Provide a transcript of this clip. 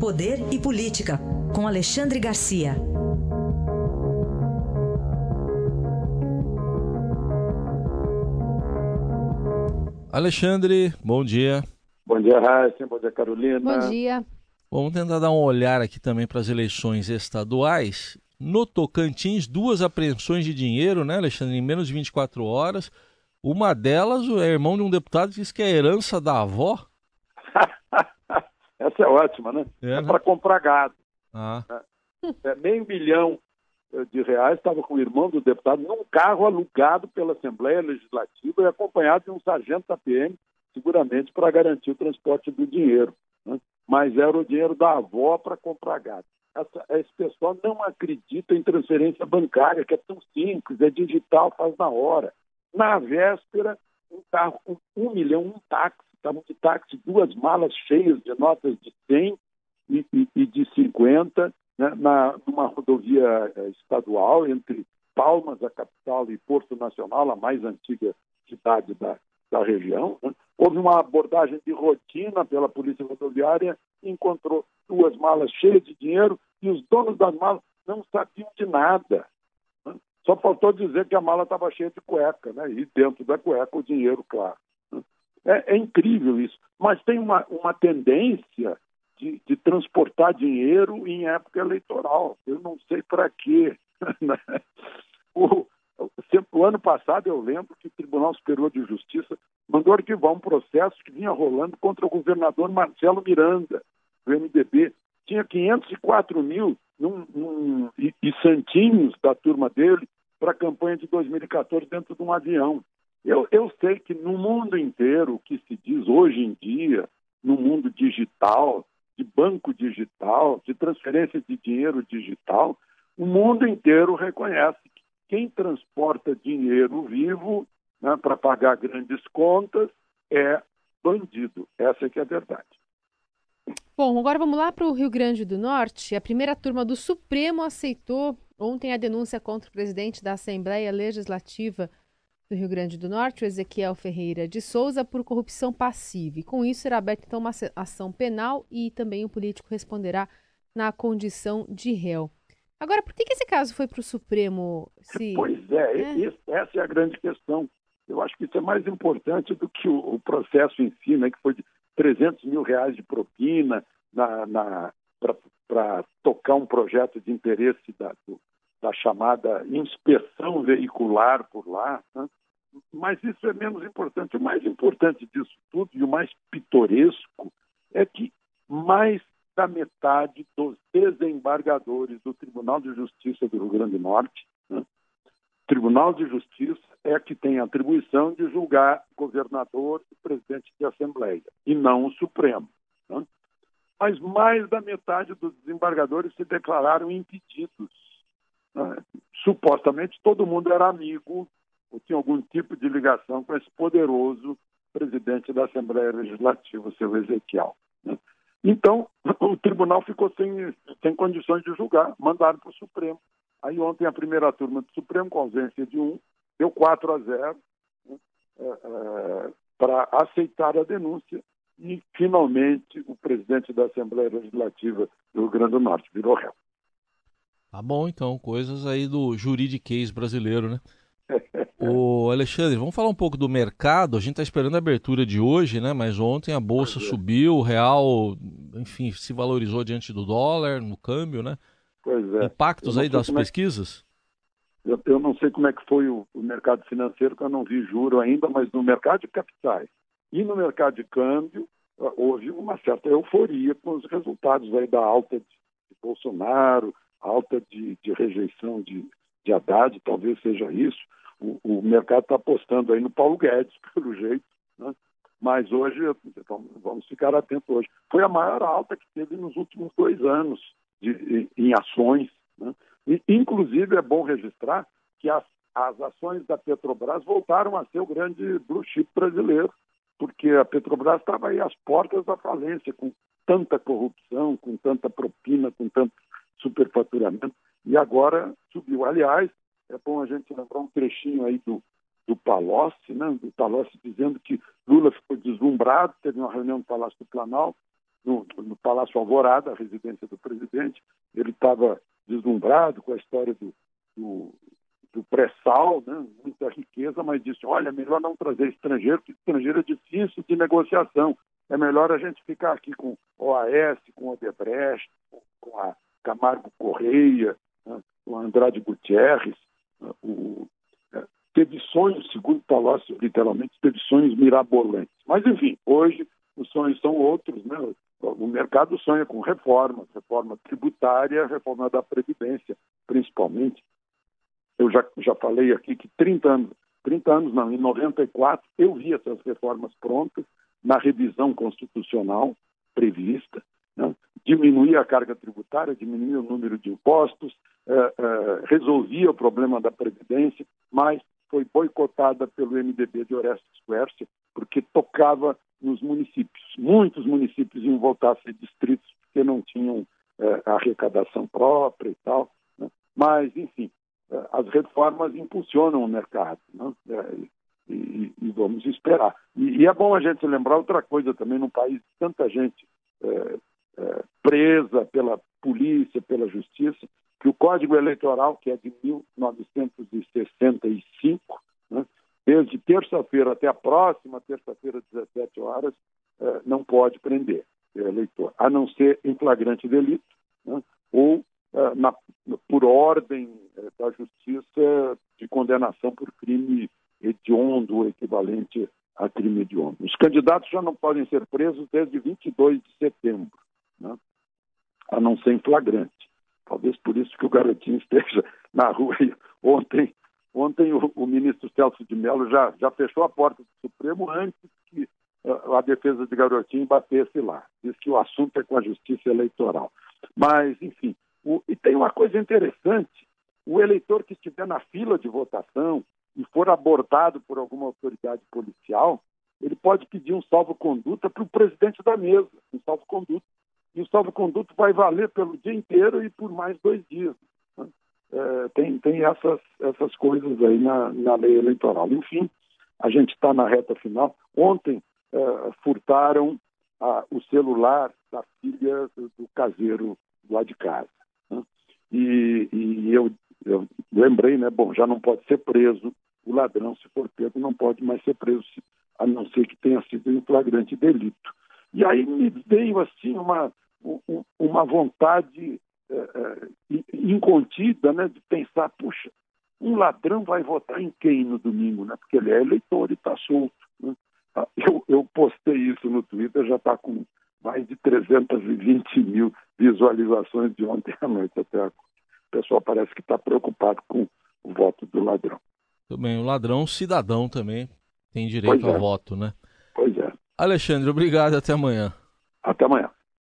Poder e Política, com Alexandre Garcia. Alexandre, bom dia. Bom dia, Raíssa. Bom dia, Carolina. Bom dia. Vamos tentar dar um olhar aqui também para as eleições estaduais. No Tocantins, duas apreensões de dinheiro, né, Alexandre, em menos de 24 horas. Uma delas, o irmão de um deputado disse que é herança da avó. Essa é ótima, né? É, é né? para comprar gado. Ah. É, meio milhão de reais estava com o irmão do deputado num carro alugado pela Assembleia Legislativa e acompanhado de um sargento da PM, seguramente para garantir o transporte do dinheiro. Né? Mas era o dinheiro da avó para comprar gado. Essa, esse pessoal não acredita em transferência bancária, que é tão simples, é digital, faz na hora. Na véspera, um carro com um milhão, um táxi, estavam de táxi, duas malas cheias de notas de 100 e, e, e de 50, né, na, numa rodovia eh, estadual entre Palmas, a capital, e Porto Nacional, a mais antiga cidade da, da região. Né? Houve uma abordagem de rotina pela Polícia Rodoviária, encontrou duas malas cheias de dinheiro e os donos das malas não sabiam de nada. Né? Só faltou dizer que a mala estava cheia de cueca, né? e dentro da cueca o dinheiro, claro. É, é incrível isso. Mas tem uma, uma tendência de, de transportar dinheiro em época eleitoral. Eu não sei para quê. Né? o, o ano passado, eu lembro que o Tribunal Superior de Justiça mandou arquivar um processo que vinha rolando contra o governador Marcelo Miranda, do MDB. Tinha 504 mil num, num, e, e santinhos da turma dele para a campanha de 2014 dentro de um avião. Eu, eu sei que no mundo inteiro, o que se diz hoje em dia, no mundo digital, de banco digital, de transferência de dinheiro digital, o mundo inteiro reconhece que quem transporta dinheiro vivo né, para pagar grandes contas é bandido. Essa é que é a verdade. Bom, agora vamos lá para o Rio Grande do Norte. A primeira turma do Supremo aceitou ontem a denúncia contra o presidente da Assembleia Legislativa do Rio Grande do Norte, o Ezequiel Ferreira de Souza, por corrupção passiva. E com isso será aberta então uma ação penal e também o político responderá na condição de réu. Agora, por que, que esse caso foi para o Supremo? Se... Pois é, é, Isso, essa é a grande questão. Eu acho que isso é mais importante do que o, o processo em si, né, que foi de 300 mil reais de propina na, na para tocar um projeto de interesse da, do, da chamada inspeção veicular por lá. Né? Mas isso é menos importante. O mais importante disso tudo e o mais pitoresco é que mais da metade dos desembargadores do Tribunal de Justiça do Rio Grande do Norte, né? Tribunal de Justiça é que tem a atribuição de julgar governador e presidente de Assembleia, e não o Supremo. Né? Mas mais da metade dos desembargadores se declararam impedidos. Né? Supostamente todo mundo era amigo ou tinha algum tipo de ligação com esse poderoso presidente da Assembleia Legislativa, o seu Ezequiel. Né? Então, o tribunal ficou sem, sem condições de julgar, mandaram para o Supremo. Aí ontem a primeira turma do Supremo, com ausência de um, deu 4 a 0 né, é, é, para aceitar a denúncia e, finalmente, o presidente da Assembleia Legislativa do Rio Grande do Norte virou réu. Tá bom, então, coisas aí do juridiquês brasileiro, né? O Alexandre, vamos falar um pouco do mercado. A gente está esperando a abertura de hoje, né? Mas ontem a bolsa é. subiu, o real, enfim, se valorizou diante do dólar, no câmbio, né? Pois é. Impactos aí das pesquisas? É... Eu, eu, não sei como é que foi o, o mercado financeiro, que eu não vi juro ainda, mas no mercado de capitais e no mercado de câmbio houve uma certa euforia com os resultados aí da alta de, de Bolsonaro, alta de, de rejeição de, de Haddad, talvez seja isso o, o mercado está apostando aí no Paulo Guedes, pelo jeito, né? mas hoje, então, vamos ficar atentos hoje. Foi a maior alta que teve nos últimos dois anos de, em ações. Né? E, inclusive, é bom registrar que as, as ações da Petrobras voltaram a ser o grande blue chip brasileiro, porque a Petrobras estava aí às portas da falência, com tanta corrupção, com tanta propina, com tanto superfaturamento, e agora subiu. Aliás, é bom a gente lembrar um trechinho aí do, do Palocci, né? do Palocci dizendo que Lula ficou deslumbrado, teve uma reunião no Palácio do Planalto, no, no Palácio Alvorada, a residência do presidente. Ele estava deslumbrado com a história do, do, do pré-sal, né? muita riqueza, mas disse: olha, melhor não trazer estrangeiro, porque estrangeiro é difícil de negociação. É melhor a gente ficar aqui com OAS, com Odebrecht, com a Camargo Correia, né? a Andrade Gutierrez. Né? O, é, teve sonhos, segundo Palácio, literalmente, teve sonhos mirabolantes. Mas, enfim, hoje os sonhos são outros, né? O mercado sonha com reformas, reforma tributária, reforma da Previdência, principalmente. Eu já, já falei aqui que 30 anos, 30 anos não, em 94, eu vi essas reformas prontas na revisão constitucional prevista, diminuía a carga tributária, diminuía o número de impostos, eh, eh, resolvia o problema da Previdência, mas foi boicotada pelo MDB de Orestes Quercia, porque tocava nos municípios. Muitos municípios iam voltar a ser distritos porque não tinham eh, arrecadação própria e tal. Né? Mas, enfim, as reformas impulsionam o mercado. Né? E, vamos esperar. E, é bom a gente lembrar outra coisa também, num país de tanta gente presa pela polícia, pela justiça, que o Código Eleitoral, que é de 1965, né, desde terça-feira até a próxima terça-feira, 17 horas, eh, não pode prender eleitor, a não ser em flagrante delito né, ou eh, na, por ordem eh, da justiça de condenação por crime hediondo equivalente a crime hediondo. Os candidatos já não podem ser presos desde 22 de setembro, né, a não ser em flagrante. Talvez por isso que o garotinho esteja na rua ontem Ontem o, o, ministro Celso de Mello já, já fechou a porta do Supremo antes que uh, a defesa de Garotinho batesse lá. Diz que o assunto é com a justiça eleitoral. Mas, enfim, o, e tem uma coisa interessante: o eleitor que estiver na fila de votação e for abordado por alguma autoridade policial, ele pode pedir um salvo-conduta para o presidente da mesa, um salvo-conduta. E o salvo-conduto vai valer pelo dia inteiro e por mais dois dias é, tem, tem essas, essas coisas aí na, na lei eleitoral. Enfim, a gente está na reta final. Ontem é, furtaram a, o celular da filha do caseiro lá de casa. Né? E, e eu, eu, lembrei, né? Bom, já não pode ser preso o ladrão, se for pego, não pode mais ser preso, a não ser que tenha sido em flagrante delito. E aí me veio assim uma, uma vontade é, é, incontida né, de pensar, puxa, um ladrão vai votar em quem no domingo, né? Porque ele é eleitor e está solto. Né? Ah, eu, eu, postei isso no Twitter, já está com mais de 320 mil visualizações de ontem à noite até agora. O pessoal parece que está preocupado com o voto do ladrão. Também, o ladrão cidadão também tem direito ao é. voto, né? Pois é. Alexandre, obrigado até amanhã. Até amanhã.